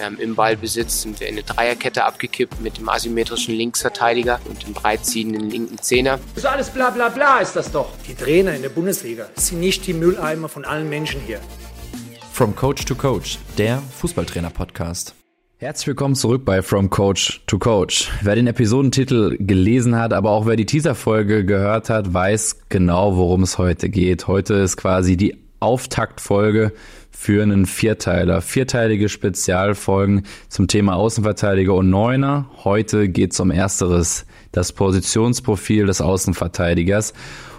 Ähm, Im Ballbesitz sind wir in eine Dreierkette abgekippt mit dem asymmetrischen Linksverteidiger und dem breitziehenden linken Zehner. Das ist alles bla bla bla ist das doch. Die Trainer in der Bundesliga sind nicht die Mülleimer von allen Menschen hier. From Coach to Coach, der Fußballtrainer-Podcast. Herzlich willkommen zurück bei From Coach to Coach. Wer den Episodentitel gelesen hat, aber auch wer die Teaser-Folge gehört hat, weiß genau, worum es heute geht. Heute ist quasi die Auftaktfolge für einen Vierteiler. Vierteilige Spezialfolgen zum Thema Außenverteidiger und Neuner. Heute geht es um ersteres, das Positionsprofil des Außenverteidigers.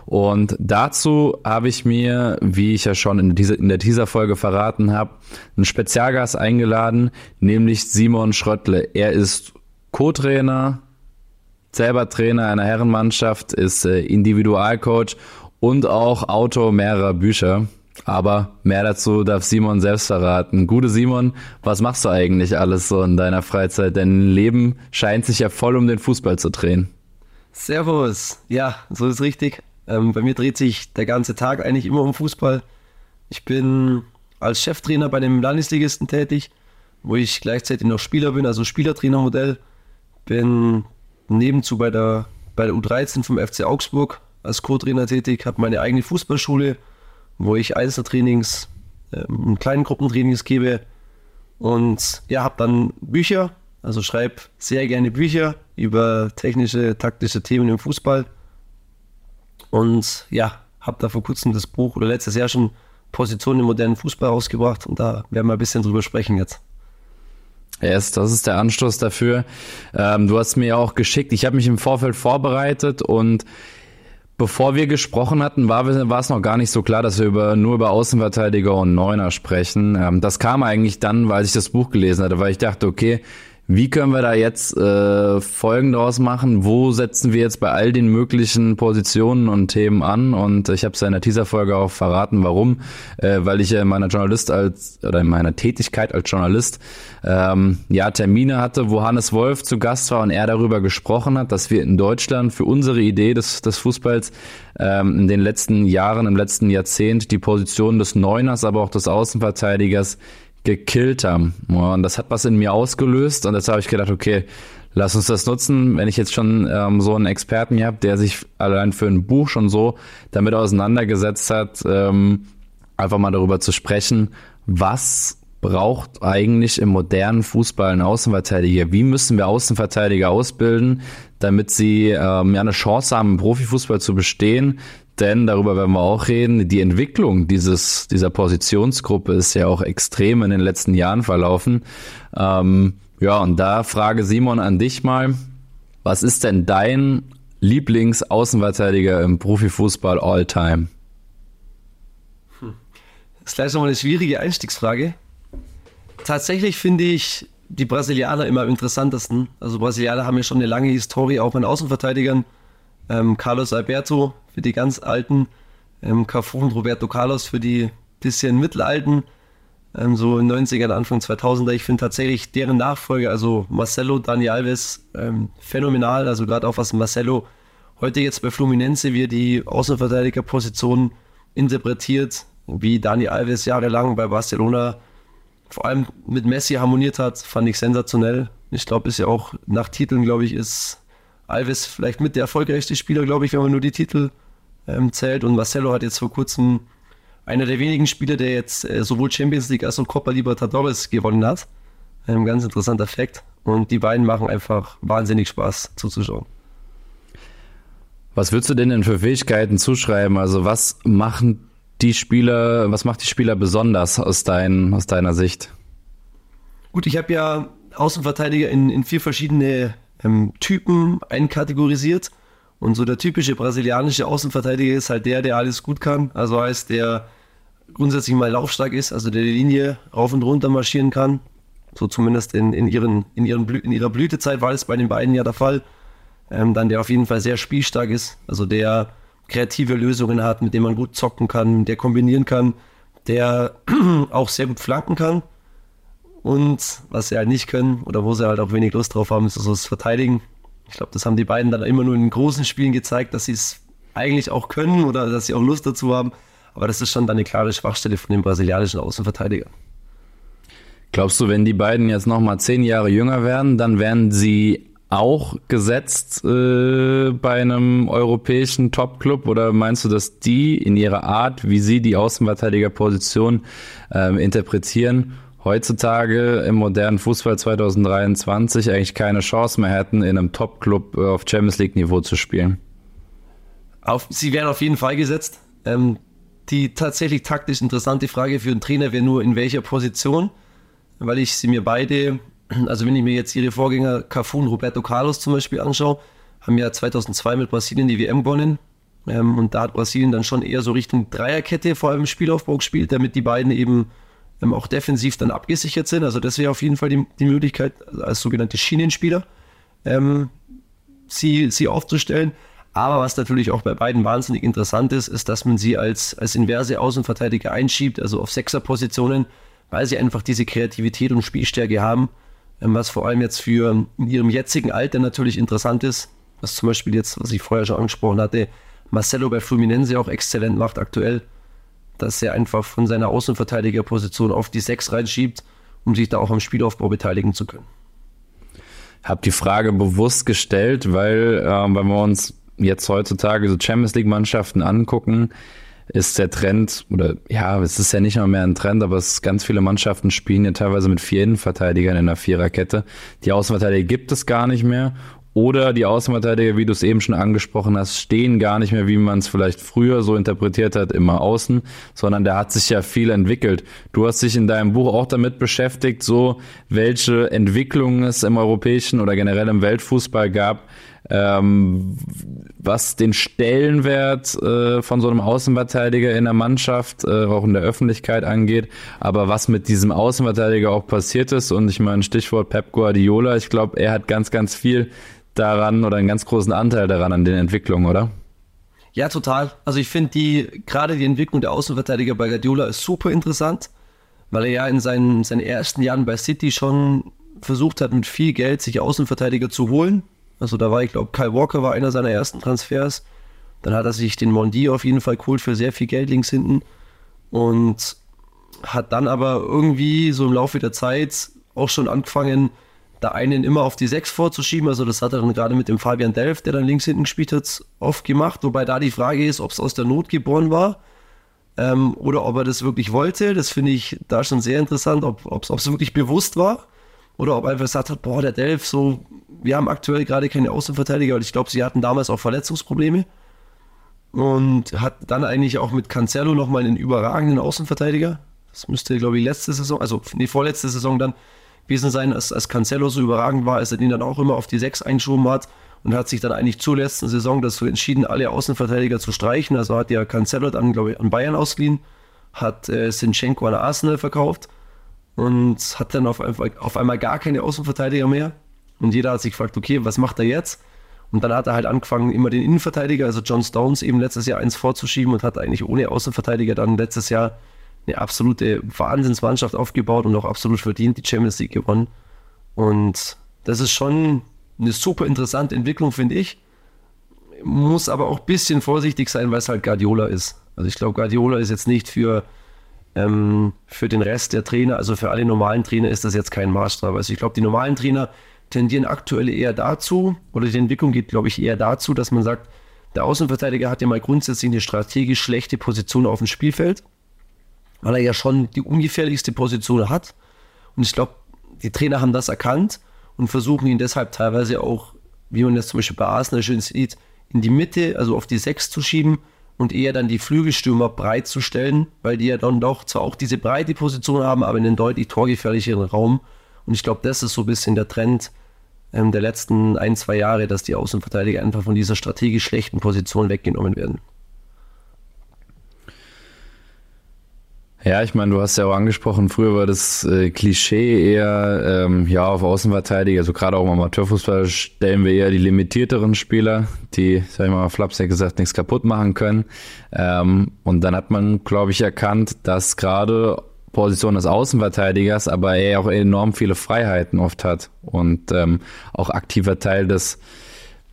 Und dazu habe ich mir, wie ich ja schon in, dieser, in der Teaser-Folge verraten habe, einen Spezialgast eingeladen, nämlich Simon Schröttle. Er ist Co-Trainer, selber Trainer einer Herrenmannschaft, ist äh, Individualcoach und auch Autor mehrerer Bücher. Aber mehr dazu darf Simon selbst verraten. Gute Simon, was machst du eigentlich alles so in deiner Freizeit? Dein Leben scheint sich ja voll um den Fußball zu drehen. Servus. Ja, so ist richtig. Ähm, bei mir dreht sich der ganze Tag eigentlich immer um Fußball. Ich bin als Cheftrainer bei dem Landesligisten tätig, wo ich gleichzeitig noch Spieler bin, also Spielertrainermodell. Bin nebenzu bei der, bei der U13 vom FC Augsburg als Co-Trainer tätig, habe meine eigene Fußballschule wo ich Einzeltrainings, ähm, kleinen Gruppentrainings gebe und ja, habe dann Bücher, also schreibe sehr gerne Bücher über technische, taktische Themen im Fußball und ja, habe da vor kurzem das Buch oder letztes Jahr schon Positionen im modernen Fußball rausgebracht und da werden wir ein bisschen drüber sprechen jetzt. Yes, das ist der Anstoß dafür. Ähm, du hast mir ja auch geschickt, ich habe mich im Vorfeld vorbereitet und Bevor wir gesprochen hatten, war, war es noch gar nicht so klar, dass wir über, nur über Außenverteidiger und Neuner sprechen. Ähm, das kam eigentlich dann, weil ich das Buch gelesen hatte, weil ich dachte, okay, wie können wir da jetzt äh, Folgen draus machen? Wo setzen wir jetzt bei all den möglichen Positionen und Themen an? Und ich habe es ja in der Teaser-Folge auch verraten, warum. Äh, weil ich ja in meiner Journalist als oder in meiner Tätigkeit als Journalist ähm, ja Termine hatte, wo Hannes Wolf zu Gast war und er darüber gesprochen hat, dass wir in Deutschland für unsere Idee des, des Fußballs ähm, in den letzten Jahren, im letzten Jahrzehnt die Position des Neuners, aber auch des Außenverteidigers gekillt haben. Und das hat was in mir ausgelöst und deshalb habe ich gedacht, okay, lass uns das nutzen, wenn ich jetzt schon ähm, so einen Experten hier habe, der sich allein für ein Buch schon so damit auseinandergesetzt hat, ähm, einfach mal darüber zu sprechen, was braucht eigentlich im modernen Fußball einen Außenverteidiger? Wie müssen wir Außenverteidiger ausbilden, damit sie ähm, ja eine Chance haben, im Profifußball zu bestehen, denn darüber werden wir auch reden. Die Entwicklung dieses, dieser Positionsgruppe ist ja auch extrem in den letzten Jahren verlaufen. Ähm, ja, und da frage Simon an dich mal, was ist denn dein Lieblingsaußenverteidiger im Profifußball all time? Hm. Das ist gleich nochmal eine schwierige Einstiegsfrage. Tatsächlich finde ich die Brasilianer immer am interessantesten. Also Brasilianer haben ja schon eine lange Historie auch mit Außenverteidigern. Ähm, Carlos Alberto für die ganz alten, ähm, Cafu und Roberto Carlos für die bisschen mittelalten, ähm, so in 90er, Anfang 2000er. Ich finde tatsächlich deren Nachfolger, also Marcelo, Dani Alves, ähm, phänomenal. Also gerade auch was Marcelo heute jetzt bei Fluminense, wie er die Außenverteidigerposition interpretiert, wie Dani Alves jahrelang bei Barcelona vor allem mit Messi harmoniert hat, fand ich sensationell. Ich glaube, ist ja auch nach Titeln, glaube ich, ist Alves vielleicht mit der erfolgreichste Spieler, glaube ich, wenn man nur die Titel ähm, zählt. Und Marcelo hat jetzt vor kurzem einer der wenigen Spieler, der jetzt äh, sowohl Champions League als auch Copa Libertadores gewonnen hat. Ein ganz interessanter Fakt. Und die beiden machen einfach wahnsinnig Spaß zuzuschauen. Was würdest du denn denn für Fähigkeiten zuschreiben? Also was machen die Spieler, was macht die Spieler besonders aus, dein, aus deiner Sicht? Gut, ich habe ja Außenverteidiger in, in vier verschiedene ähm, Typen einkategorisiert. Und so der typische brasilianische Außenverteidiger ist halt der, der alles gut kann. Also heißt, der grundsätzlich mal laufstark ist, also der die Linie rauf und runter marschieren kann. So zumindest in, in, ihren, in, ihren in ihrer Blütezeit war es bei den beiden ja der Fall. Ähm, dann der auf jeden Fall sehr spielstark ist, also der kreative Lösungen hat, mit dem man gut zocken kann, der kombinieren kann, der auch sehr gut flanken kann. Und was sie halt nicht können oder wo sie halt auch wenig Lust drauf haben, ist so das Verteidigen. Ich glaube, das haben die beiden dann immer nur in großen Spielen gezeigt, dass sie es eigentlich auch können oder dass sie auch Lust dazu haben. Aber das ist schon dann eine klare Schwachstelle von dem brasilianischen Außenverteidiger. Glaubst du, wenn die beiden jetzt nochmal zehn Jahre jünger werden, dann werden sie auch gesetzt äh, bei einem europäischen Top-Club oder meinst du, dass die in ihrer Art, wie sie die Außenverteidigerposition äh, interpretieren, heutzutage im modernen Fußball 2023 eigentlich keine Chance mehr hätten, in einem Top-Club äh, auf Champions League-Niveau zu spielen? Auf, sie werden auf jeden Fall gesetzt. Ähm, die tatsächlich taktisch interessante Frage für einen Trainer wäre nur, in welcher Position, weil ich sie mir beide also wenn ich mir jetzt ihre Vorgänger Cafu und Roberto Carlos zum Beispiel anschaue, haben ja 2002 mit Brasilien die WM gewonnen. Ähm, und da hat Brasilien dann schon eher so Richtung Dreierkette vor allem im Spielaufbau gespielt, damit die beiden eben ähm, auch defensiv dann abgesichert sind. Also das wäre auf jeden Fall die, die Möglichkeit, als sogenannte Schienenspieler ähm, sie, sie aufzustellen. Aber was natürlich auch bei beiden wahnsinnig interessant ist, ist, dass man sie als, als inverse Außenverteidiger einschiebt, also auf Sechserpositionen, weil sie einfach diese Kreativität und Spielstärke haben ähm, was vor allem jetzt für in ihrem jetzigen Alter natürlich interessant ist, was zum Beispiel jetzt, was ich vorher schon angesprochen hatte, Marcelo bei Fluminense auch exzellent macht aktuell, dass er einfach von seiner Außenverteidigerposition auf die 6 reinschiebt, um sich da auch am Spielaufbau beteiligen zu können. Habe die Frage bewusst gestellt, weil, äh, wenn wir uns jetzt heutzutage so Champions League Mannschaften angucken, ist der Trend, oder ja, es ist ja nicht mal mehr ein Trend, aber es ganz viele Mannschaften spielen ja teilweise mit vier Innenverteidigern in der Viererkette. Die Außenverteidiger gibt es gar nicht mehr. Oder die Außenverteidiger, wie du es eben schon angesprochen hast, stehen gar nicht mehr, wie man es vielleicht früher so interpretiert hat, immer außen, sondern da hat sich ja viel entwickelt. Du hast dich in deinem Buch auch damit beschäftigt, so welche Entwicklungen es im europäischen oder generell im Weltfußball gab, ähm, was den Stellenwert äh, von so einem Außenverteidiger in der Mannschaft, äh, auch in der Öffentlichkeit angeht, aber was mit diesem Außenverteidiger auch passiert ist. Und ich meine, Stichwort Pep Guardiola, ich glaube, er hat ganz, ganz viel daran oder einen ganz großen Anteil daran an den Entwicklungen, oder? Ja, total. Also ich finde die, gerade die Entwicklung der Außenverteidiger bei Guardiola ist super interessant, weil er ja in seinen, seinen ersten Jahren bei City schon versucht hat, mit viel Geld sich Außenverteidiger zu holen, also da war, ich glaube, Kyle Walker war einer seiner ersten Transfers. Dann hat er sich den Mondi auf jeden Fall geholt für sehr viel Geld links hinten. Und hat dann aber irgendwie so im Laufe der Zeit auch schon angefangen, da einen immer auf die Sechs vorzuschieben. Also das hat er dann gerade mit dem Fabian Delft, der dann links hinten gespielt hat, oft gemacht. Wobei da die Frage ist, ob es aus der Not geboren war ähm, oder ob er das wirklich wollte. Das finde ich da schon sehr interessant, ob es wirklich bewusst war oder ob er einfach gesagt hat, boah, der Delft, so wir haben aktuell gerade keine Außenverteidiger, weil ich glaube, sie hatten damals auch Verletzungsprobleme. Und hat dann eigentlich auch mit Cancelo nochmal einen überragenden Außenverteidiger. Das müsste, glaube ich, letzte Saison, also nee, vorletzte Saison dann gewesen sein, als, als Cancelo so überragend war, als er den dann auch immer auf die 6 einschoben hat und hat sich dann eigentlich zur letzten Saison dazu entschieden, alle Außenverteidiger zu streichen. Also hat ja Cancelo dann, glaube ich, an Bayern ausgeliehen, hat äh, Sinchenko an Arsenal verkauft und hat dann auf, auf einmal gar keine Außenverteidiger mehr und jeder hat sich gefragt, okay, was macht er jetzt? Und dann hat er halt angefangen, immer den Innenverteidiger, also John Stones, eben letztes Jahr eins vorzuschieben und hat eigentlich ohne Außenverteidiger dann letztes Jahr eine absolute Wahnsinnsmannschaft aufgebaut und auch absolut verdient die Champions League gewonnen. Und das ist schon eine super interessante Entwicklung, finde ich. Muss aber auch ein bisschen vorsichtig sein, weil es halt Guardiola ist. Also ich glaube, Guardiola ist jetzt nicht für, ähm, für den Rest der Trainer, also für alle normalen Trainer ist das jetzt kein Maßstab. Also ich glaube, die normalen Trainer tendieren aktuell eher dazu, oder die Entwicklung geht, glaube ich, eher dazu, dass man sagt, der Außenverteidiger hat ja mal grundsätzlich eine strategisch schlechte Position auf dem Spielfeld, weil er ja schon die ungefährlichste Position hat. Und ich glaube, die Trainer haben das erkannt und versuchen ihn deshalb teilweise auch, wie man das zum Beispiel bei Arsenal schön sieht, in die Mitte, also auf die Sechs zu schieben und eher dann die Flügelstürmer breit zu stellen, weil die ja dann doch zwar auch diese breite Position haben, aber in einen deutlich torgefährlicheren Raum. Und ich glaube, das ist so ein bisschen der Trend, ähm, der letzten ein, zwei Jahre, dass die Außenverteidiger einfach von dieser strategisch schlechten Position weggenommen werden. Ja, ich meine, du hast ja auch angesprochen, früher war das äh, Klischee eher, ähm, ja, auf Außenverteidiger, also gerade auch im Amateurfußball stellen wir eher die limitierteren Spieler, die, sag ich mal, Flaps ja gesagt, nichts kaputt machen können. Ähm, und dann hat man, glaube ich, erkannt, dass gerade Position des Außenverteidigers, aber er auch enorm viele Freiheiten oft hat und ähm, auch aktiver Teil des,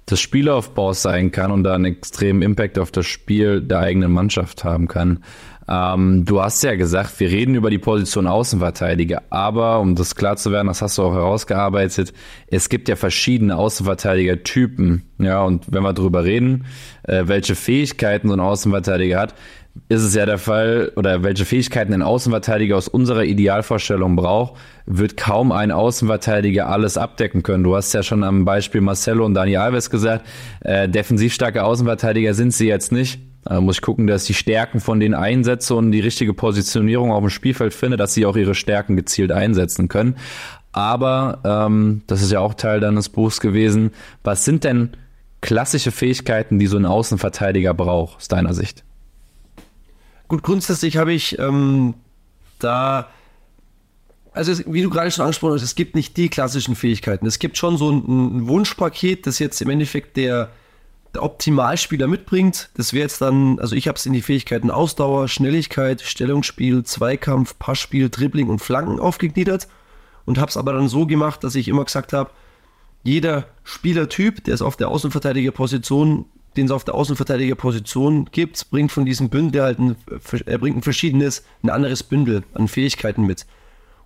des Spielaufbaus sein kann und da einen extremen Impact auf das Spiel der eigenen Mannschaft haben kann. Ähm, du hast ja gesagt, wir reden über die Position Außenverteidiger, aber um das klar zu werden, das hast du auch herausgearbeitet, es gibt ja verschiedene Außenverteidiger-Typen. Ja, und wenn wir darüber reden, äh, welche Fähigkeiten so ein Außenverteidiger hat, ist es ja der Fall, oder welche Fähigkeiten ein Außenverteidiger aus unserer Idealvorstellung braucht, wird kaum ein Außenverteidiger alles abdecken können. Du hast ja schon am Beispiel Marcelo und Dani Alves gesagt, äh, defensiv starke Außenverteidiger sind sie jetzt nicht. Da muss ich gucken, dass ich die Stärken von denen einsetze und die richtige Positionierung auf dem Spielfeld finde, dass sie auch ihre Stärken gezielt einsetzen können. Aber ähm, das ist ja auch Teil deines Buchs gewesen. Was sind denn klassische Fähigkeiten, die so ein Außenverteidiger braucht, aus deiner Sicht? Gut, grundsätzlich habe ich ähm, da, also es, wie du gerade schon angesprochen hast, es gibt nicht die klassischen Fähigkeiten. Es gibt schon so ein, ein Wunschpaket, das jetzt im Endeffekt der Optimalspieler mitbringt. Das wäre jetzt dann, also ich habe es in die Fähigkeiten Ausdauer, Schnelligkeit, Stellungsspiel, Zweikampf, Passspiel, Dribbling und Flanken aufgegliedert und habe es aber dann so gemacht, dass ich immer gesagt habe, jeder Spielertyp, der ist auf der Außenverteidigerposition, den es auf der Außenverteidigerposition gibt, bringt von diesem Bündel halt ein, er bringt ein verschiedenes, ein anderes Bündel an Fähigkeiten mit.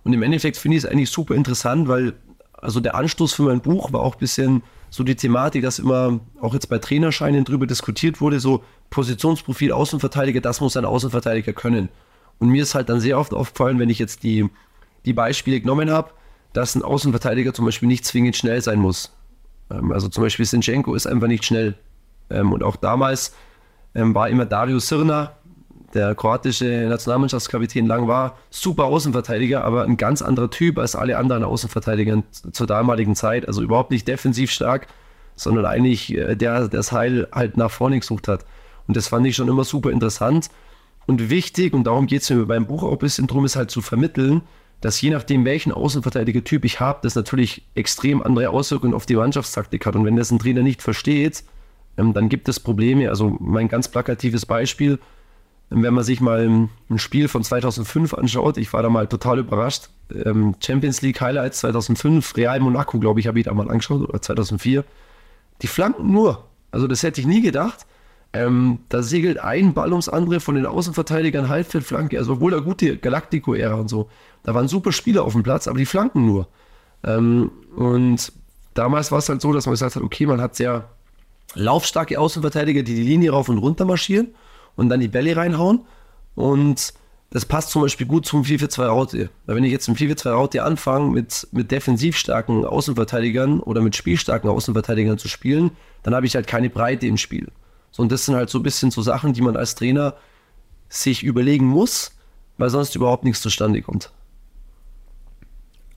Und im Endeffekt finde ich es eigentlich super interessant, weil also der Anstoß für mein Buch war auch ein bisschen so die Thematik, dass immer auch jetzt bei Trainerscheinen drüber diskutiert wurde, so Positionsprofil Außenverteidiger, das muss ein Außenverteidiger können. Und mir ist halt dann sehr oft aufgefallen, wenn ich jetzt die, die Beispiele genommen habe, dass ein Außenverteidiger zum Beispiel nicht zwingend schnell sein muss. Ähm, also zum Beispiel Sinchenko ist einfach nicht schnell. Ähm, und auch damals ähm, war immer Dario Sirna, der kroatische Nationalmannschaftskapitän lang war, super Außenverteidiger, aber ein ganz anderer Typ als alle anderen Außenverteidiger zur damaligen Zeit. Also überhaupt nicht defensiv stark, sondern eigentlich äh, der, der das Heil halt nach vorne gesucht hat. Und das fand ich schon immer super interessant und wichtig, und darum geht es mir beim Buch auch ein bisschen drum, ist halt zu vermitteln, dass je nachdem, welchen Außenverteidiger-Typ ich habe, das natürlich extrem andere Auswirkungen auf die Mannschaftstaktik hat. Und wenn das ein Trainer nicht versteht, ähm, dann gibt es Probleme. Also mein ganz plakatives Beispiel, wenn man sich mal ein Spiel von 2005 anschaut, ich war da mal total überrascht. Ähm, Champions League Highlights 2005, Real Monaco, glaube ich, habe ich da mal angeschaut, oder 2004. Die flanken nur. Also das hätte ich nie gedacht. Ähm, da segelt ein Ball ums andere von den Außenverteidigern, Halbfeldflanke, also obwohl da gute Galactico-Ära und so. Da waren super Spieler auf dem Platz, aber die flanken nur. Ähm, und damals war es halt so, dass man gesagt hat, okay, man hat sehr laufstarke Außenverteidiger, die die Linie rauf und runter marschieren und dann die Bälle reinhauen. Und das passt zum Beispiel gut zum 4-4-2 Raute. Weil wenn ich jetzt im 4-4-2 Raute anfange, mit, mit defensiv starken Außenverteidigern oder mit spielstarken Außenverteidigern zu spielen, dann habe ich halt keine Breite im Spiel. So, und das sind halt so ein bisschen so Sachen, die man als Trainer sich überlegen muss, weil sonst überhaupt nichts zustande kommt.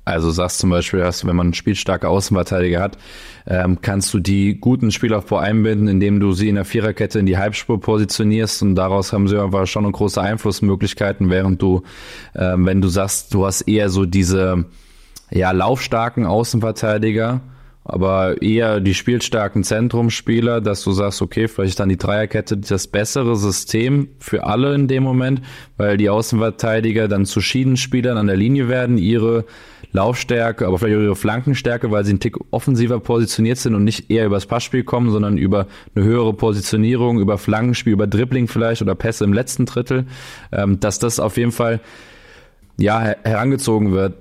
Also sagst zum Beispiel, dass wenn man spielstarke Außenverteidiger hat, ähm, kannst du die guten Spielaufbau einbinden, indem du sie in der Viererkette in die Halbspur positionierst und daraus haben sie aber schon eine große Einflussmöglichkeiten, während du, ähm, wenn du sagst, du hast eher so diese ja laufstarken Außenverteidiger, aber eher die spielstarken Zentrumspieler, dass du sagst, okay, vielleicht dann die Dreierkette das bessere System für alle in dem Moment, weil die Außenverteidiger dann zu Schiedenspielern an der Linie werden, ihre Laufstärke, aber vielleicht auch ihre Flankenstärke, weil sie einen Tick offensiver positioniert sind und nicht eher übers Passspiel kommen, sondern über eine höhere Positionierung, über Flankenspiel, über Dribbling vielleicht oder Pässe im letzten Drittel, ähm, dass das auf jeden Fall ja herangezogen wird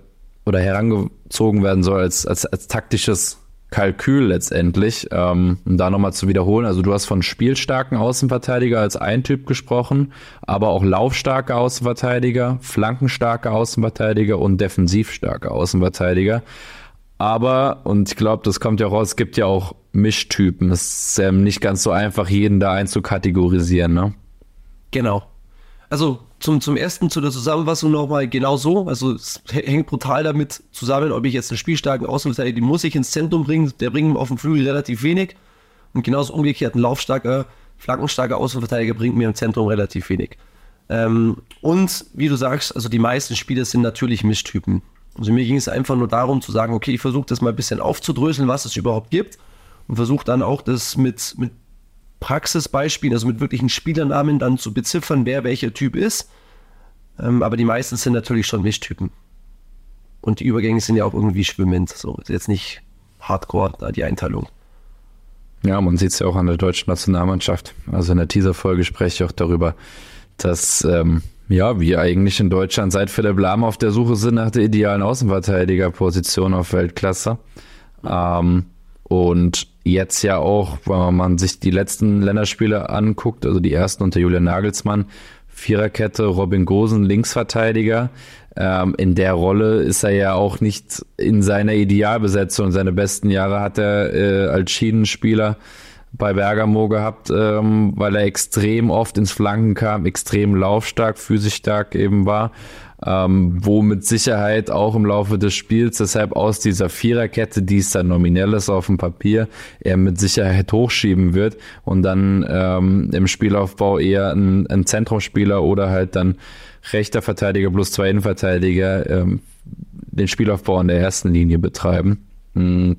oder herangezogen werden soll als, als, als taktisches Kalkül letztendlich. Ähm, um da nochmal zu wiederholen, also du hast von spielstarken Außenverteidiger als ein Typ gesprochen, aber auch laufstarke Außenverteidiger, flankenstarke Außenverteidiger und defensivstarke Außenverteidiger. Aber, und ich glaube, das kommt ja raus, es gibt ja auch Mischtypen. Es ist ähm, nicht ganz so einfach, jeden da einzukategorisieren, ne? Genau. Also zum, zum ersten, zu der Zusammenfassung nochmal genau so. Also es hängt brutal damit zusammen, ob ich jetzt einen spielstarken Außenverteidiger, den muss ich ins Zentrum bringen, der bringt auf dem Flügel relativ wenig. Und genauso umgekehrt, ein laufstarker, flankenstarker Außenverteidiger bringt mir im Zentrum relativ wenig. Ähm, und wie du sagst, also die meisten Spieler sind natürlich Mischtypen. Also mir ging es einfach nur darum zu sagen, okay, ich versuche das mal ein bisschen aufzudröseln, was es überhaupt gibt. Und versuche dann auch das mit, mit Praxisbeispielen, also mit wirklichen Spielernamen dann zu beziffern, wer welcher Typ ist. Ähm, aber die meisten sind natürlich schon Mischtypen. Und die Übergänge sind ja auch irgendwie schwimmend. So ist jetzt nicht hardcore da die Einteilung. Ja, man sieht es ja auch an der deutschen Nationalmannschaft. Also in der Teaser-Folge spreche ich auch darüber, dass ähm, Ja, wie eigentlich in Deutschland seit Philipp Lahm auf der Suche sind nach der idealen Außenverteidigerposition auf Weltklasse. Ähm, und jetzt ja auch, wenn man sich die letzten Länderspiele anguckt, also die ersten unter Julian Nagelsmann, Viererkette, Robin Gosen, Linksverteidiger. Ähm, in der Rolle ist er ja auch nicht in seiner Idealbesetzung. Seine besten Jahre hat er äh, als Schienenspieler bei Bergamo gehabt, ähm, weil er extrem oft ins Flanken kam, extrem laufstark, physisch stark eben war ähm, wo mit Sicherheit auch im Laufe des Spiels, deshalb aus dieser Viererkette, die es dann nominell ist auf dem Papier, er mit Sicherheit hochschieben wird und dann ähm, im Spielaufbau eher ein, ein Zentrumspieler oder halt dann rechter Verteidiger plus zwei Innenverteidiger ähm, den Spielaufbau an der ersten Linie betreiben. Mhm.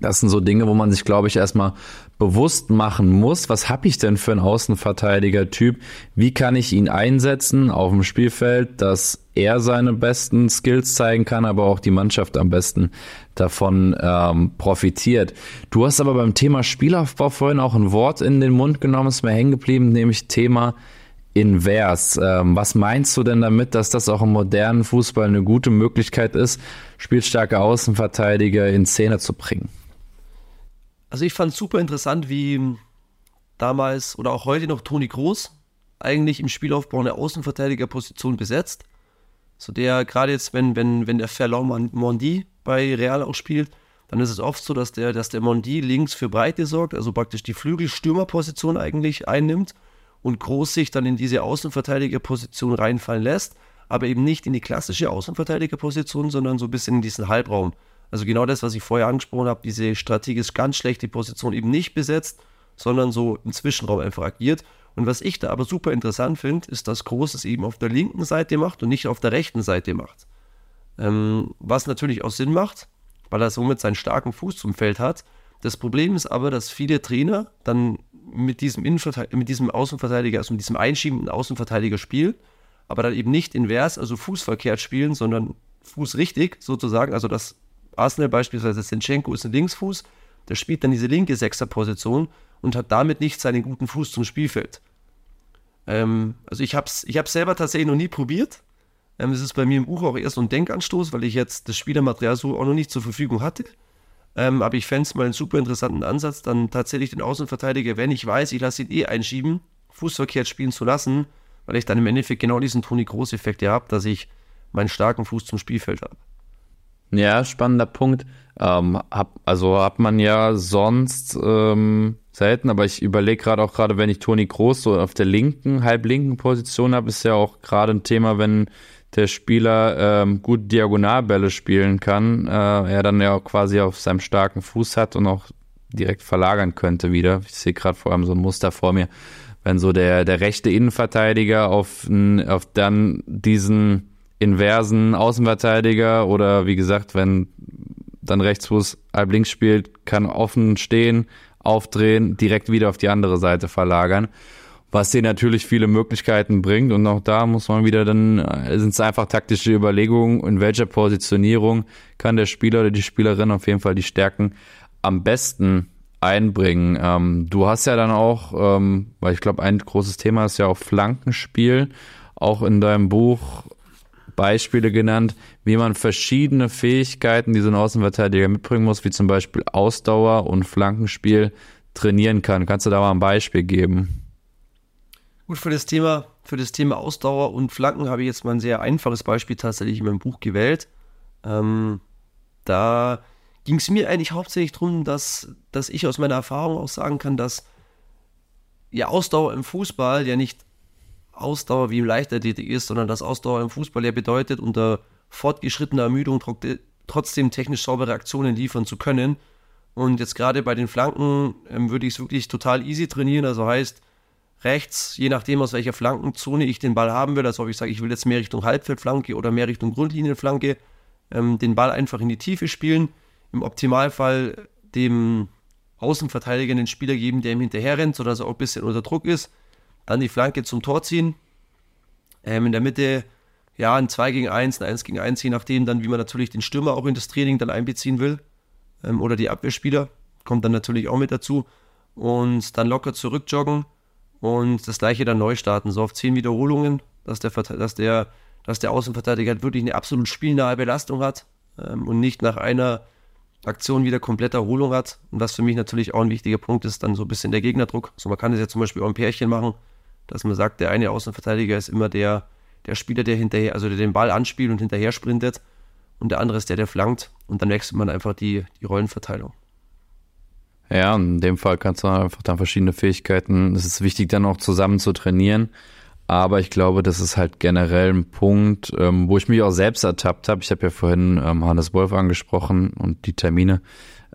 Das sind so Dinge, wo man sich, glaube ich, erstmal bewusst machen muss, was habe ich denn für einen Außenverteidiger-Typ? Wie kann ich ihn einsetzen auf dem Spielfeld, dass er seine besten Skills zeigen kann, aber auch die Mannschaft am besten davon ähm, profitiert. Du hast aber beim Thema Spielaufbau vorhin auch ein Wort in den Mund genommen, ist mir hängen geblieben, nämlich Thema invers. Ähm, was meinst du denn damit, dass das auch im modernen Fußball eine gute Möglichkeit ist, spielstarke Außenverteidiger in Szene zu bringen? Also ich fand es super interessant, wie damals oder auch heute noch Toni Groß eigentlich im Spielaufbau eine Außenverteidigerposition besetzt. So der, gerade jetzt, wenn, wenn, wenn der Ferland Mondi bei Real auch spielt, dann ist es oft so, dass der, dass der Mondi links für Breite sorgt, also praktisch die Flügelstürmerposition eigentlich einnimmt und Groß sich dann in diese Außenverteidigerposition reinfallen lässt, aber eben nicht in die klassische Außenverteidigerposition, sondern so ein bisschen in diesen Halbraum. Also genau das, was ich vorher angesprochen habe, diese strategisch ganz schlechte Position eben nicht besetzt, sondern so im Zwischenraum einfach agiert. Und was ich da aber super interessant finde, ist, dass Groß es eben auf der linken Seite macht und nicht auf der rechten Seite macht. Ähm, was natürlich auch Sinn macht, weil er somit seinen starken Fuß zum Feld hat. Das Problem ist aber, dass viele Trainer dann mit diesem, mit diesem Außenverteidiger, also mit diesem einschiebenden Außenverteidiger spielen, aber dann eben nicht invers, also fußverkehrt spielen, sondern fußrichtig sozusagen, also dass Arsenal beispielsweise Sinchenko ist ein Linksfuß, der spielt dann diese linke Sechserposition und hat damit nicht seinen guten Fuß zum Spielfeld. Ähm, also ich habe es ich hab's selber tatsächlich noch nie probiert. Ähm, es ist bei mir im Buch auch erst ein Denkanstoß, weil ich jetzt das Spielermaterial so auch noch nicht zur Verfügung hatte. Ähm, aber ich fände es mal einen super interessanten Ansatz, dann tatsächlich den Außenverteidiger, wenn ich weiß, ich lasse ihn eh einschieben, fußverkehrt spielen zu lassen, weil ich dann im Endeffekt genau diesen Toni Groß-Effekt ja habe, dass ich meinen starken Fuß zum Spielfeld habe. Ja, spannender Punkt. Ähm, hab, also hat man ja sonst ähm, selten, aber ich überlege gerade auch gerade, wenn ich Toni Groß so auf der linken, halblinken Position habe, ist ja auch gerade ein Thema, wenn der Spieler ähm, gut Diagonalbälle spielen kann, äh, er dann ja auch quasi auf seinem starken Fuß hat und auch direkt verlagern könnte wieder. Ich sehe gerade vor allem so ein Muster vor mir, wenn so der, der rechte Innenverteidiger auf, auf dann diesen inversen Außenverteidiger oder wie gesagt, wenn dann Rechtsfuß halb links spielt, kann offen stehen, aufdrehen, direkt wieder auf die andere Seite verlagern. Was dir natürlich viele Möglichkeiten bringt und auch da muss man wieder dann, äh, sind es einfach taktische Überlegungen, in welcher Positionierung kann der Spieler oder die Spielerin auf jeden Fall die Stärken am besten einbringen. Ähm, du hast ja dann auch, ähm, weil ich glaube, ein großes Thema ist ja auch Flankenspiel, auch in deinem Buch Beispiele genannt, wie man verschiedene Fähigkeiten, die so ein Außenverteidiger mitbringen muss, wie zum Beispiel Ausdauer und Flankenspiel trainieren kann. Kannst du da mal ein Beispiel geben? Gut, für das Thema, für das Thema Ausdauer und Flanken habe ich jetzt mal ein sehr einfaches Beispiel tatsächlich in meinem Buch gewählt. Ähm, da ging es mir eigentlich hauptsächlich darum, dass, dass ich aus meiner Erfahrung auch sagen kann, dass ja Ausdauer im Fußball ja nicht Ausdauer wie im Leichtathletik ist, sondern dass Ausdauer im Fußball ja bedeutet, unter fortgeschrittener Ermüdung trotzdem technisch saubere Aktionen liefern zu können. Und jetzt gerade bei den Flanken ähm, würde ich es wirklich total easy trainieren. Also heißt, rechts, je nachdem aus welcher Flankenzone ich den Ball haben will, also ob ich sage, ich will jetzt mehr Richtung Halbfeldflanke oder mehr Richtung Grundlinienflanke, ähm, den Ball einfach in die Tiefe spielen. Im Optimalfall dem Außenverteidiger einen Spieler geben, der ihm hinterher rennt, sodass er auch ein bisschen unter Druck ist dann die Flanke zum Tor ziehen. Ähm, in der Mitte, ja, ein 2 gegen 1, ein 1 gegen 1, je nachdem, dann, wie man natürlich den Stürmer auch in das Training dann einbeziehen will. Ähm, oder die Abwehrspieler, kommt dann natürlich auch mit dazu. Und dann locker zurückjoggen und das gleiche dann neu starten. So auf zehn Wiederholungen, dass der, dass der, dass der Außenverteidiger halt wirklich eine absolut spielnahe Belastung hat ähm, und nicht nach einer Aktion wieder komplette Erholung hat. Und was für mich natürlich auch ein wichtiger Punkt ist, dann so ein bisschen der Gegnerdruck. So man kann das ja zum Beispiel auch ein Pärchen machen, dass man sagt, der eine Außenverteidiger ist immer der, der Spieler, der hinterher, also der den Ball anspielt und hinterher sprintet und der andere ist der, der flankt und dann wechselt man einfach die, die Rollenverteilung. Ja, in dem Fall kannst du einfach dann verschiedene Fähigkeiten. Es ist wichtig, dann auch zusammen zu trainieren. Aber ich glaube, das ist halt generell ein Punkt, ähm, wo ich mich auch selbst ertappt habe. Ich habe ja vorhin ähm, Hannes Wolf angesprochen und die Termine,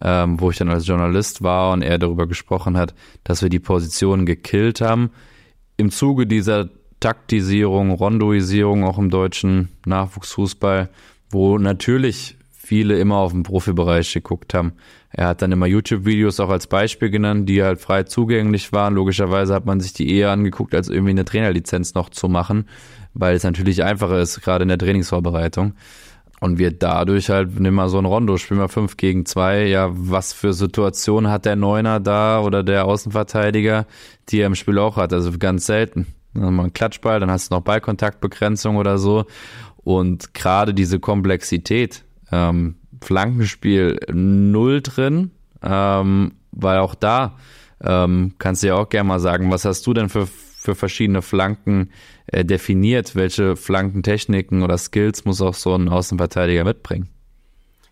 ähm, wo ich dann als Journalist war und er darüber gesprochen hat, dass wir die Positionen gekillt haben. Im Zuge dieser Taktisierung, Rondoisierung auch im deutschen Nachwuchsfußball, wo natürlich viele immer auf den Profibereich geguckt haben. Er hat dann immer YouTube-Videos auch als Beispiel genannt, die halt frei zugänglich waren. Logischerweise hat man sich die eher angeguckt, als irgendwie eine Trainerlizenz noch zu machen, weil es natürlich einfacher ist, gerade in der Trainingsvorbereitung. Und wir dadurch halt, nimm mal so ein Rondo, spielen wir 5 gegen 2. Ja, was für Situationen hat der Neuner da oder der Außenverteidiger, die er im Spiel auch hat? Also ganz selten. Dann mal ein Klatschball, dann hast du noch Ballkontaktbegrenzung oder so. Und gerade diese Komplexität, ähm, Flankenspiel null drin, ähm, weil auch da ähm, kannst du ja auch gerne mal sagen, was hast du denn für, für verschiedene Flanken äh, definiert? Welche Flankentechniken oder Skills muss auch so ein Außenverteidiger mitbringen?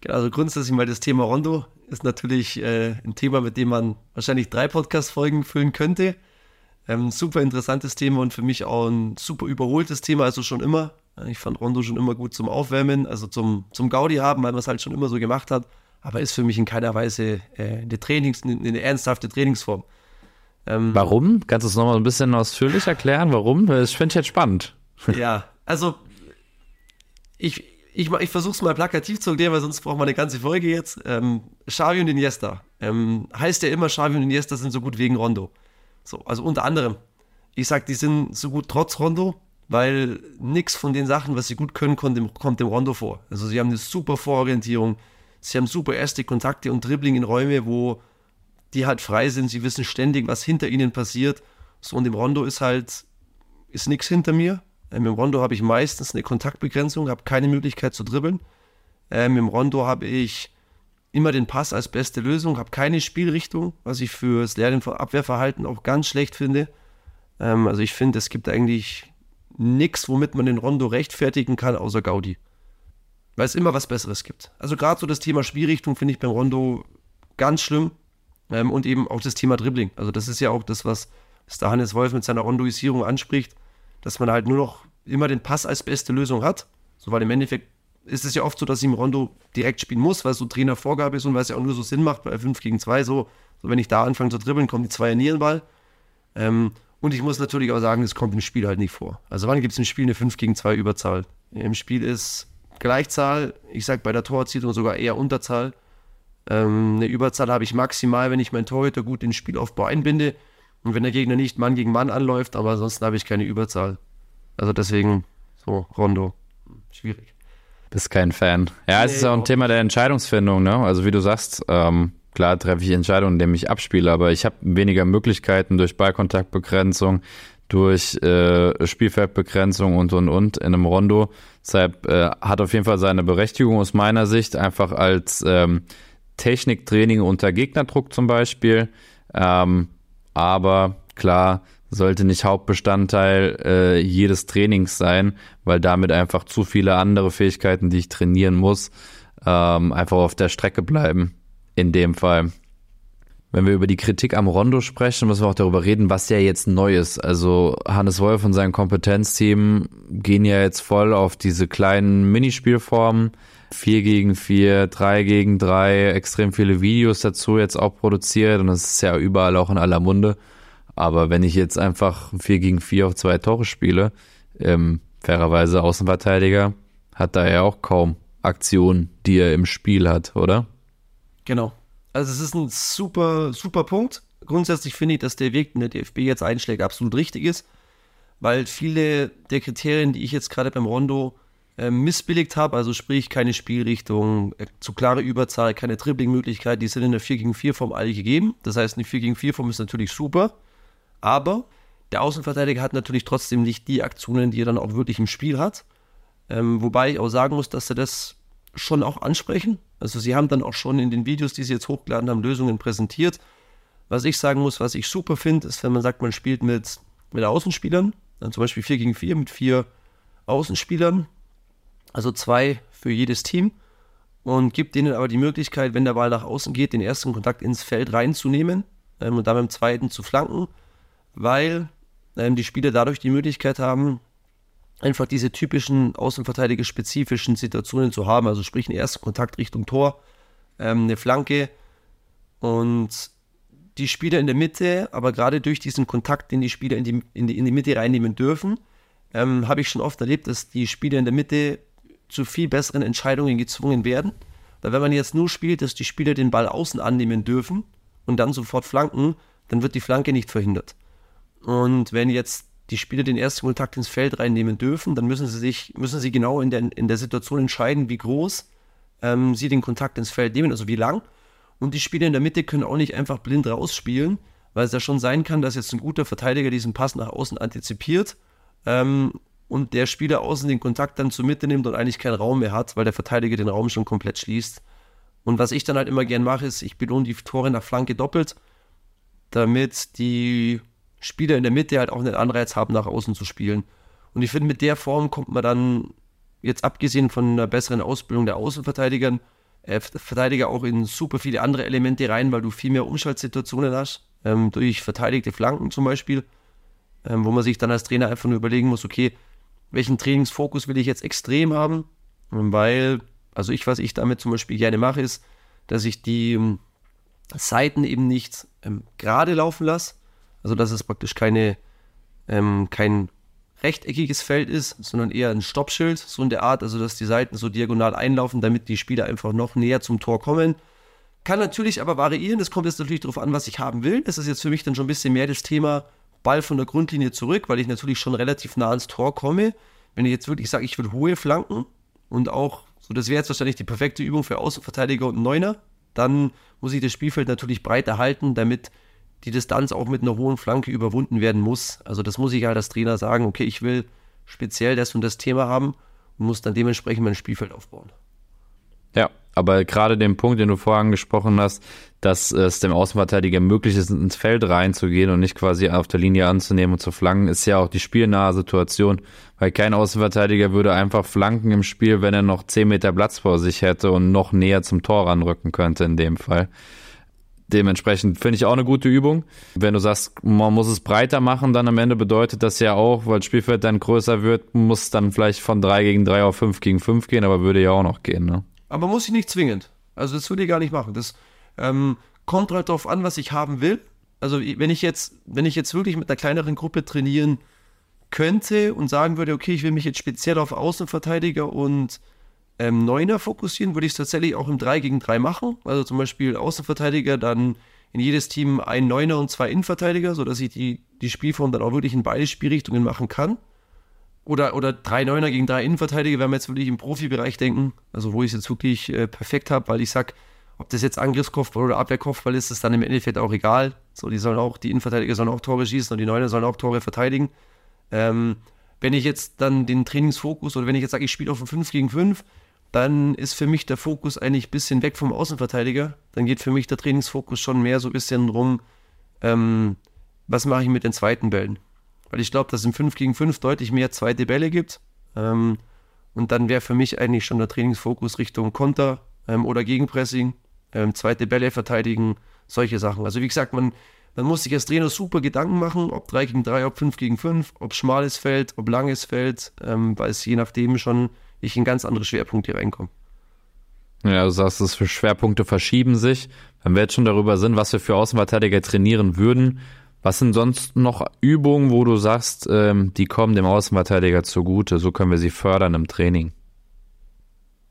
Genau, also grundsätzlich mal das Thema Rondo ist natürlich äh, ein Thema, mit dem man wahrscheinlich drei Podcast-Folgen füllen könnte. Ähm, super interessantes Thema und für mich auch ein super überholtes Thema, also schon immer. Ich fand Rondo schon immer gut zum Aufwärmen, also zum, zum Gaudi haben, weil man es halt schon immer so gemacht hat. Aber ist für mich in keiner Weise äh, eine, Trainings-, eine, eine ernsthafte Trainingsform. Ähm, warum? Kannst du es nochmal ein bisschen ausführlich erklären? Warum? Das finde ich jetzt spannend. Ja, also ich, ich, ich versuche es mal plakativ zu erklären, weil sonst braucht man eine ganze Folge jetzt. Ähm, Xavi und Iniesta. Ähm, heißt ja immer, Xavi und Iniesta sind so gut wegen Rondo. So, also unter anderem. Ich sage, die sind so gut trotz Rondo, weil nichts von den Sachen, was sie gut können, kommt dem, kommt dem Rondo vor. Also sie haben eine super Vororientierung, sie haben super erste Kontakte und Dribbling in Räume, wo die halt frei sind, sie wissen ständig, was hinter ihnen passiert. So, und im Rondo ist halt, ist nichts hinter mir. Ähm, Im Rondo habe ich meistens eine Kontaktbegrenzung, habe keine Möglichkeit zu dribbeln. Ähm, Im Rondo habe ich immer den Pass als beste Lösung, habe keine Spielrichtung, was ich für das Lernen von Abwehrverhalten auch ganz schlecht finde. Ähm, also ich finde, es gibt eigentlich nichts, womit man den Rondo rechtfertigen kann, außer Gaudi. Weil es immer was Besseres gibt. Also gerade so das Thema Spielrichtung finde ich beim Rondo ganz schlimm. Ähm, und eben auch das Thema Dribbling. Also das ist ja auch das, was, der Hannes Wolf mit seiner Rondoisierung anspricht, dass man halt nur noch immer den Pass als beste Lösung hat. So, weil im Endeffekt ist es ja oft so, dass ich im Rondo direkt spielen muss, weil es so Trainervorgabe ist und weil es ja auch nur so Sinn macht bei 5 gegen 2. So, so wenn ich da anfange zu dribbeln, kommen die zwei nie in den Ball. Ähm, und ich muss natürlich auch sagen, das kommt im Spiel halt nicht vor. Also wann gibt es im Spiel eine 5 gegen 2 Überzahl? Im Spiel ist Gleichzahl, ich sage bei der Torerzielung sogar eher Unterzahl. Ähm, eine Überzahl habe ich maximal, wenn ich meinen Torhüter gut in den Spielaufbau einbinde und wenn der Gegner nicht Mann gegen Mann anläuft, aber ansonsten habe ich keine Überzahl. Also deswegen so, Rondo. Schwierig. Bist kein Fan. Ja, nee, es ist auch ein Thema der Entscheidungsfindung, ne? Also wie du sagst, ähm, Klar treffe ich Entscheidungen, indem ich abspiele, aber ich habe weniger Möglichkeiten durch Ballkontaktbegrenzung, durch äh, Spielfeldbegrenzung und und und in einem Rondo. Deshalb äh, hat auf jeden Fall seine Berechtigung aus meiner Sicht, einfach als ähm, Techniktraining unter Gegnerdruck zum Beispiel. Ähm, aber klar, sollte nicht Hauptbestandteil äh, jedes Trainings sein, weil damit einfach zu viele andere Fähigkeiten, die ich trainieren muss, ähm, einfach auf der Strecke bleiben in dem Fall. Wenn wir über die Kritik am Rondo sprechen, müssen wir auch darüber reden, was ja jetzt neu ist. Also Hannes Wolf und sein Kompetenzteam gehen ja jetzt voll auf diese kleinen Minispielformen. 4 gegen 4, 3 gegen 3, extrem viele Videos dazu jetzt auch produziert und das ist ja überall auch in aller Munde. Aber wenn ich jetzt einfach 4 gegen 4 auf zwei Tore spiele, ähm, fairerweise Außenverteidiger, hat da ja auch kaum Aktionen, die er im Spiel hat, oder? Genau. Also es ist ein super, super Punkt. Grundsätzlich finde ich, dass der Weg, den der DFB jetzt einschlägt, absolut richtig ist, weil viele der Kriterien, die ich jetzt gerade beim Rondo äh, missbilligt habe, also sprich keine Spielrichtung, äh, zu klare Überzahl, keine Dribbling-Möglichkeit, die sind in der 4 gegen 4 Form alle gegeben. Das heißt, eine 4 gegen 4 Form ist natürlich super, aber Der Außenverteidiger hat natürlich trotzdem nicht die Aktionen, die er dann auch wirklich im Spiel hat. Ähm, wobei ich auch sagen muss, dass sie das schon auch ansprechen. Also sie haben dann auch schon in den Videos, die sie jetzt hochgeladen haben, Lösungen präsentiert. Was ich sagen muss, was ich super finde, ist, wenn man sagt, man spielt mit, mit Außenspielern, dann zum Beispiel 4 gegen 4 mit vier Außenspielern, also zwei für jedes Team und gibt denen aber die Möglichkeit, wenn der Ball nach außen geht, den ersten Kontakt ins Feld reinzunehmen ähm, und dann beim zweiten zu flanken, weil ähm, die Spieler dadurch die Möglichkeit haben, einfach diese typischen Außenverteidiger-spezifischen Situationen zu haben. Also sprich einen ersten Kontakt Richtung Tor, ähm, eine Flanke und die Spieler in der Mitte, aber gerade durch diesen Kontakt, den die Spieler in die, in die, in die Mitte reinnehmen dürfen, ähm, habe ich schon oft erlebt, dass die Spieler in der Mitte zu viel besseren Entscheidungen gezwungen werden. Weil wenn man jetzt nur spielt, dass die Spieler den Ball außen annehmen dürfen und dann sofort flanken, dann wird die Flanke nicht verhindert. Und wenn jetzt die Spieler den ersten Kontakt ins Feld reinnehmen dürfen, dann müssen sie sich, müssen sie genau in der, in der Situation entscheiden, wie groß ähm, sie den Kontakt ins Feld nehmen, also wie lang. Und die Spieler in der Mitte können auch nicht einfach blind rausspielen, weil es ja schon sein kann, dass jetzt ein guter Verteidiger diesen Pass nach außen antizipiert ähm, und der Spieler außen den Kontakt dann zur Mitte nimmt und eigentlich keinen Raum mehr hat, weil der Verteidiger den Raum schon komplett schließt. Und was ich dann halt immer gern mache, ist, ich belohne die Tore nach Flanke doppelt, damit die Spieler in der Mitte halt auch einen Anreiz haben, nach außen zu spielen. Und ich finde, mit der Form kommt man dann, jetzt abgesehen von einer besseren Ausbildung der Außenverteidiger, äh, Verteidiger auch in super viele andere Elemente rein, weil du viel mehr Umschaltsituationen hast, ähm, durch verteidigte Flanken zum Beispiel, ähm, wo man sich dann als Trainer einfach nur überlegen muss, okay, welchen Trainingsfokus will ich jetzt extrem haben, weil, also ich, was ich damit zum Beispiel gerne mache, ist, dass ich die ähm, Seiten eben nicht ähm, gerade laufen lasse, also dass es praktisch keine, ähm, kein rechteckiges Feld ist, sondern eher ein Stoppschild, so in der Art, also dass die Seiten so diagonal einlaufen, damit die Spieler einfach noch näher zum Tor kommen. Kann natürlich aber variieren, das kommt jetzt natürlich darauf an, was ich haben will. Das ist jetzt für mich dann schon ein bisschen mehr das Thema Ball von der Grundlinie zurück, weil ich natürlich schon relativ nah ans Tor komme. Wenn ich jetzt wirklich sage, ich will hohe Flanken und auch, so das wäre jetzt wahrscheinlich die perfekte Übung für Außenverteidiger und Neuner, dann muss ich das Spielfeld natürlich breiter halten, damit die Distanz auch mit einer hohen Flanke überwunden werden muss. Also das muss ich halt als Trainer sagen, okay, ich will speziell das und das Thema haben und muss dann dementsprechend mein Spielfeld aufbauen. Ja, aber gerade den Punkt, den du vorher angesprochen hast, dass es dem Außenverteidiger möglich ist, ins Feld reinzugehen und nicht quasi auf der Linie anzunehmen und zu flanken, ist ja auch die spielnahe Situation, weil kein Außenverteidiger würde einfach flanken im Spiel, wenn er noch 10 Meter Platz vor sich hätte und noch näher zum Tor ranrücken könnte in dem Fall. Dementsprechend finde ich auch eine gute Übung. Wenn du sagst, man muss es breiter machen, dann am Ende bedeutet das ja auch, weil das Spielfeld dann größer wird, muss dann vielleicht von 3 gegen 3 auf 5 gegen 5 gehen, aber würde ja auch noch gehen, ne? Aber muss ich nicht zwingend. Also das würde ich gar nicht machen. Das ähm, kommt halt darauf an, was ich haben will. Also wenn ich jetzt, wenn ich jetzt wirklich mit einer kleineren Gruppe trainieren könnte und sagen würde, okay, ich will mich jetzt speziell auf Außenverteidiger und ähm, Neuner fokussieren, würde ich es tatsächlich auch im 3 gegen 3 machen. Also zum Beispiel Außenverteidiger, dann in jedes Team ein Neuner und zwei Innenverteidiger, sodass ich die, die Spielform dann auch wirklich in beide Spielrichtungen machen kann. Oder, oder drei Neuner gegen drei Innenverteidiger, wenn wir jetzt wirklich im Profibereich denken, also wo ich es jetzt wirklich äh, perfekt habe, weil ich sage, ob das jetzt Angriffskopfball oder Abwehrkopfball ist, ist dann im Endeffekt auch egal. So, die sollen auch, die Innenverteidiger sollen auch Tore schießen und die Neuner sollen auch Tore verteidigen. Ähm, wenn ich jetzt dann den Trainingsfokus oder wenn ich jetzt sage, ich spiele auf ein 5 gegen 5, dann ist für mich der Fokus eigentlich ein bisschen weg vom Außenverteidiger. Dann geht für mich der Trainingsfokus schon mehr so ein bisschen drum, ähm, was mache ich mit den zweiten Bällen. Weil ich glaube, dass es im 5 gegen 5 deutlich mehr zweite Bälle gibt. Ähm, und dann wäre für mich eigentlich schon der Trainingsfokus Richtung Konter ähm, oder Gegenpressing, ähm, zweite Bälle verteidigen, solche Sachen. Also wie gesagt, man, man muss sich als Trainer super Gedanken machen, ob 3 gegen 3, ob 5 gegen 5, ob schmales Feld, ob langes Feld, ähm, weil es je nachdem schon ich in ganz andere Schwerpunkte reinkomme. Ja, du sagst, es Schwerpunkte verschieben sich. Wenn wir jetzt schon darüber sind, was wir für Außenverteidiger trainieren würden, was sind sonst noch Übungen, wo du sagst, ähm, die kommen dem Außenverteidiger zugute, so können wir sie fördern im Training?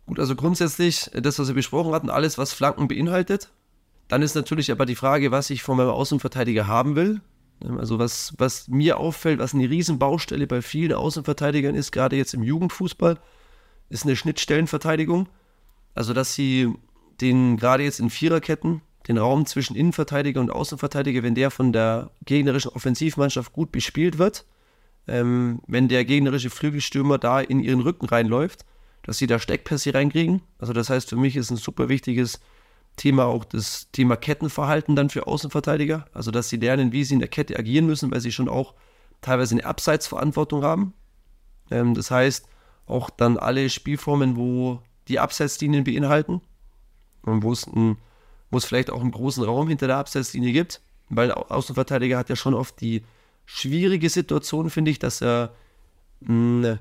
Gut, also grundsätzlich das, was wir besprochen hatten, alles, was Flanken beinhaltet. Dann ist natürlich aber die Frage, was ich von meinem Außenverteidiger haben will. Also was, was mir auffällt, was eine Riesenbaustelle bei vielen Außenverteidigern ist, gerade jetzt im Jugendfußball, ist eine Schnittstellenverteidigung. Also, dass sie den gerade jetzt in Viererketten, den Raum zwischen Innenverteidiger und Außenverteidiger, wenn der von der gegnerischen Offensivmannschaft gut bespielt wird, ähm, wenn der gegnerische Flügelstürmer da in ihren Rücken reinläuft, dass sie da Steckpässe reinkriegen. Also das heißt, für mich ist ein super wichtiges Thema auch das Thema Kettenverhalten dann für Außenverteidiger. Also dass sie lernen, wie sie in der Kette agieren müssen, weil sie schon auch teilweise eine Abseitsverantwortung haben. Ähm, das heißt, auch dann alle Spielformen, wo die Abseitslinien beinhalten und wo es, ein, wo es vielleicht auch einen großen Raum hinter der Abseitslinie gibt, weil der Außenverteidiger hat ja schon oft die schwierige Situation, finde ich, dass er ein,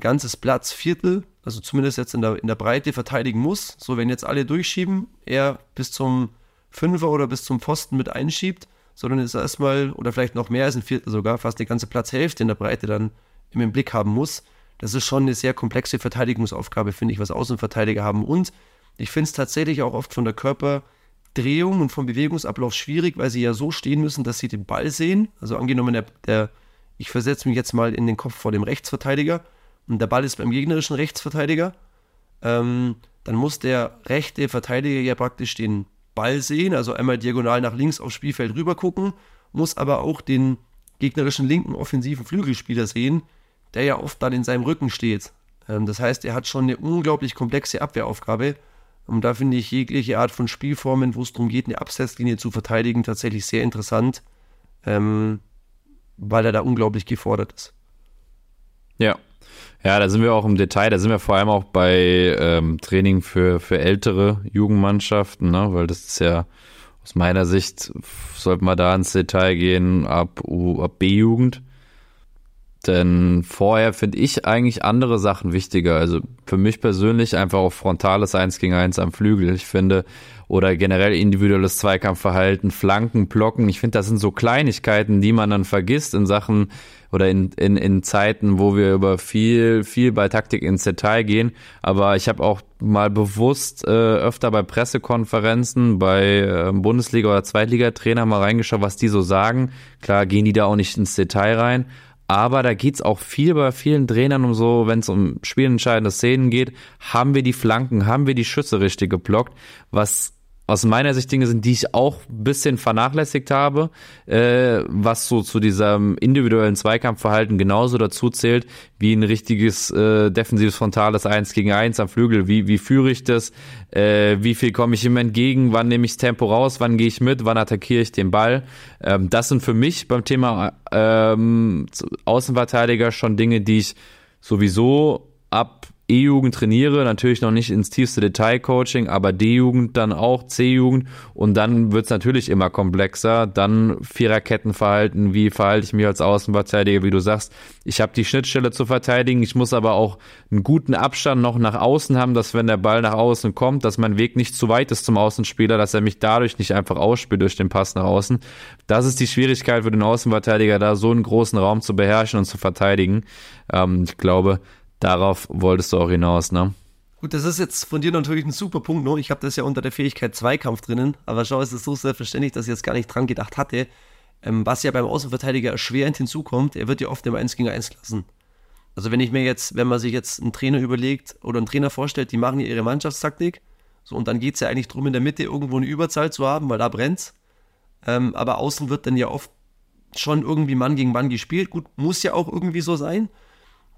ganzes Platzviertel, also zumindest jetzt in der, in der Breite, verteidigen muss. So, wenn jetzt alle durchschieben, er bis zum Fünfer oder bis zum Pfosten mit einschiebt, sondern ist erstmal, oder vielleicht noch mehr als ein Viertel sogar, fast die ganze Platzhälfte in der Breite dann im Blick haben muss. Das ist schon eine sehr komplexe Verteidigungsaufgabe, finde ich, was Außenverteidiger haben. Und ich finde es tatsächlich auch oft von der Körperdrehung und vom Bewegungsablauf schwierig, weil sie ja so stehen müssen, dass sie den Ball sehen. Also angenommen, der, der ich versetze mich jetzt mal in den Kopf vor dem Rechtsverteidiger und der Ball ist beim gegnerischen Rechtsverteidiger, ähm, dann muss der rechte Verteidiger ja praktisch den Ball sehen, also einmal diagonal nach links aufs Spielfeld rüber gucken, muss aber auch den gegnerischen linken offensiven Flügelspieler sehen, der ja oft dann in seinem Rücken steht. Ähm, das heißt, er hat schon eine unglaublich komplexe Abwehraufgabe. Und da finde ich jegliche Art von Spielformen, wo es darum geht, eine Absetzlinie zu verteidigen, tatsächlich sehr interessant, ähm, weil er da unglaublich gefordert ist. Ja. Ja, da sind wir auch im Detail, da sind wir vor allem auch bei ähm, Training für, für ältere Jugendmannschaften, ne? weil das ist ja aus meiner Sicht, sollte man da ins Detail gehen, ab, ab B-Jugend. Denn vorher finde ich eigentlich andere Sachen wichtiger. Also für mich persönlich einfach auch frontales 1 gegen 1 am Flügel. Ich finde, oder generell individuelles Zweikampfverhalten, Flanken, Blocken. Ich finde, das sind so Kleinigkeiten, die man dann vergisst in Sachen oder in, in, in Zeiten, wo wir über viel, viel bei Taktik ins Detail gehen. Aber ich habe auch mal bewusst äh, öfter bei Pressekonferenzen, bei äh, Bundesliga- oder Zweitligatrainer mal reingeschaut, was die so sagen. Klar gehen die da auch nicht ins Detail rein, aber da geht's auch viel bei vielen Trainern um so, wenn es um spielentscheidende Szenen geht, haben wir die Flanken, haben wir die Schüsse richtig geblockt, was aus meiner Sicht Dinge sind, die ich auch ein bisschen vernachlässigt habe, äh, was so zu diesem individuellen Zweikampfverhalten genauso dazu zählt, wie ein richtiges äh, defensives frontales 1 gegen 1 am Flügel. Wie, wie führe ich das? Äh, wie viel komme ich ihm entgegen? Wann nehme ich Tempo raus? Wann gehe ich mit? Wann attackiere ich den Ball? Ähm, das sind für mich beim Thema ähm, Außenverteidiger schon Dinge, die ich sowieso ab E-Jugend trainiere, natürlich noch nicht ins tiefste Detail-Coaching, aber D-Jugend dann auch, C-Jugend und dann wird es natürlich immer komplexer. Dann Viererkettenverhalten, wie verhalte ich mich als Außenverteidiger, wie du sagst. Ich habe die Schnittstelle zu verteidigen, ich muss aber auch einen guten Abstand noch nach außen haben, dass wenn der Ball nach außen kommt, dass mein Weg nicht zu weit ist zum Außenspieler, dass er mich dadurch nicht einfach ausspielt durch den Pass nach außen. Das ist die Schwierigkeit für den Außenverteidiger, da so einen großen Raum zu beherrschen und zu verteidigen. Ähm, ich glaube, Darauf wolltest du auch hinaus, ne? Gut, das ist jetzt von dir natürlich ein super Punkt, ne? Ich habe das ja unter der Fähigkeit Zweikampf drinnen, aber schau, es ist so selbstverständlich, dass ich jetzt gar nicht dran gedacht hatte. Ähm, was ja beim Außenverteidiger erschwerend hinzukommt, er wird ja oft im 1 gegen 1 lassen. Also wenn ich mir jetzt, wenn man sich jetzt einen Trainer überlegt oder einen Trainer vorstellt, die machen ja ihre Mannschaftstaktik, so und dann geht es ja eigentlich darum, in der Mitte irgendwo eine Überzahl zu haben, weil da brennt's. Ähm, aber außen wird dann ja oft schon irgendwie Mann gegen Mann gespielt. Gut, muss ja auch irgendwie so sein.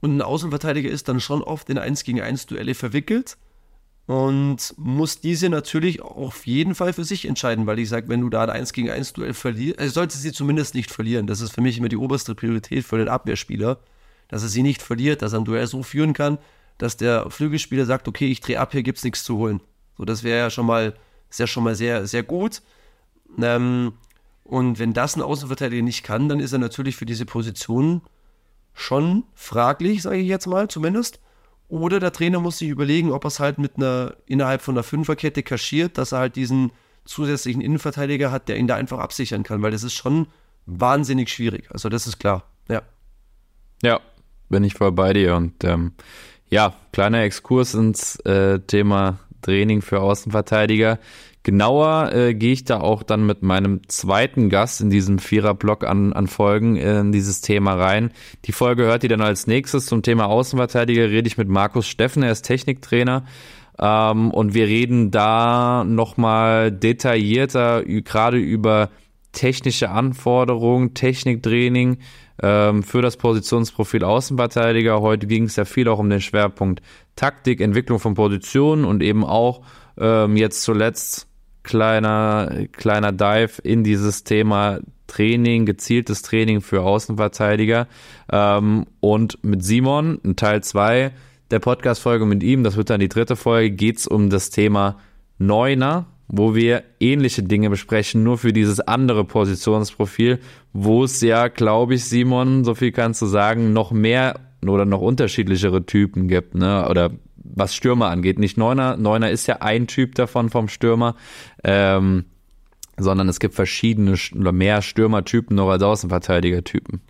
Und ein Außenverteidiger ist dann schon oft in 1 gegen 1 Duelle verwickelt und muss diese natürlich auf jeden Fall für sich entscheiden, weil ich sage, wenn du da ein 1 gegen 1 Duell verlierst, also sollte sie zumindest nicht verlieren. Das ist für mich immer die oberste Priorität für den Abwehrspieler, dass er sie nicht verliert, dass er ein Duell so führen kann, dass der Flügelspieler sagt, okay, ich drehe ab, hier gibt es nichts zu holen. So, das wäre ja schon mal, ist schon mal sehr, sehr gut. Ähm, und wenn das ein Außenverteidiger nicht kann, dann ist er natürlich für diese Position schon fraglich, sage ich jetzt mal zumindest. Oder der Trainer muss sich überlegen, ob er es halt mit einer innerhalb von einer Fünferkette kaschiert, dass er halt diesen zusätzlichen Innenverteidiger hat, der ihn da einfach absichern kann, weil das ist schon wahnsinnig schwierig. Also das ist klar. Ja. Ja, bin ich voll bei dir. Und ähm, ja, kleiner Exkurs ins äh, Thema Training für Außenverteidiger. Genauer äh, gehe ich da auch dann mit meinem zweiten Gast in diesem Vierer-Block an, an Folgen in dieses Thema rein. Die Folge hört ihr dann als nächstes zum Thema Außenverteidiger. Rede ich mit Markus Steffen, er ist Techniktrainer Ähm, und wir reden da nochmal detaillierter gerade über technische Anforderungen, Techniktraining ähm, für das Positionsprofil Außenverteidiger. Heute ging es ja viel auch um den Schwerpunkt Taktik, Entwicklung von Positionen und eben auch ähm, jetzt zuletzt kleiner, kleiner Dive in dieses Thema Training, gezieltes Training für Außenverteidiger. Ähm, und mit Simon, in Teil 2 der Podcast-Folge mit ihm, das wird dann die dritte Folge, geht's um das Thema Neuner, wo wir ähnliche Dinge besprechen, nur für dieses andere Positionsprofil, wo es ja, glaube ich, Simon, so viel kannst du sagen, noch mehr oder noch unterschiedlichere Typen gibt, ne? Oder was Stürmer angeht. Nicht Neuner, Neuner ist ja ein Typ davon vom Stürmer, ähm, sondern es gibt verschiedene oder mehr Stürmertypen noch als Außenverteidigertypen.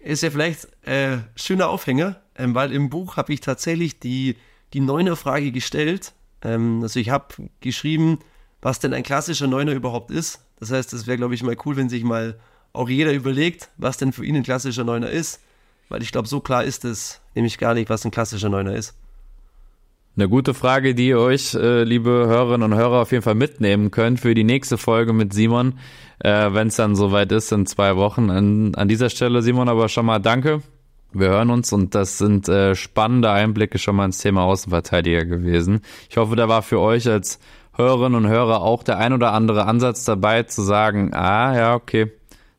Ist ja vielleicht äh, schöner Aufhänger, ähm, weil im Buch habe ich tatsächlich die, die Neuner-Frage gestellt. Ähm, also ich habe geschrieben, was denn ein klassischer Neuner überhaupt ist. Das heißt, es wäre, glaube ich, mal cool, wenn sich mal auch jeder überlegt, was denn für ihn ein klassischer Neuner ist. Weil ich glaube, so klar ist es nämlich gar nicht, was ein klassischer Neuner ist. Eine gute Frage, die ihr euch, äh, liebe Hörerinnen und Hörer, auf jeden Fall mitnehmen könnt für die nächste Folge mit Simon, äh, wenn es dann soweit ist in zwei Wochen. An, an dieser Stelle, Simon, aber schon mal danke. Wir hören uns und das sind äh, spannende Einblicke schon mal ins Thema Außenverteidiger gewesen. Ich hoffe, da war für euch als Hörerinnen und Hörer auch der ein oder andere Ansatz dabei zu sagen, ah ja, okay,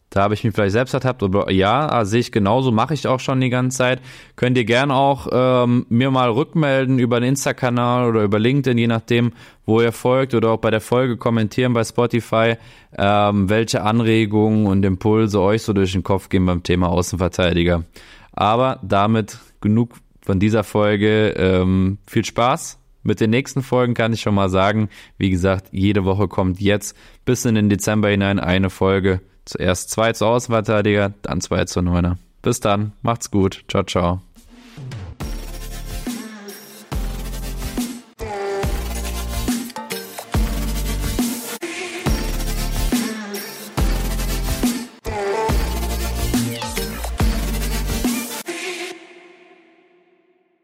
da habe ich mich vielleicht selbst ertappt oder ja, ah, sehe ich genauso, mache ich auch schon die ganze Zeit. Könnt ihr gerne auch ähm, mir mal rückmelden über den Insta-Kanal oder über LinkedIn, je nachdem, wo ihr folgt oder auch bei der Folge kommentieren bei Spotify, ähm, welche Anregungen und Impulse euch so durch den Kopf gehen beim Thema Außenverteidiger. Aber damit genug von dieser Folge. Ähm, viel Spaß. Mit den nächsten Folgen kann ich schon mal sagen, wie gesagt, jede Woche kommt jetzt bis in den Dezember hinein eine Folge. Zuerst zwei zur Außenverteidiger, dann zwei zur Neuner. Bis dann, macht's gut. Ciao, ciao.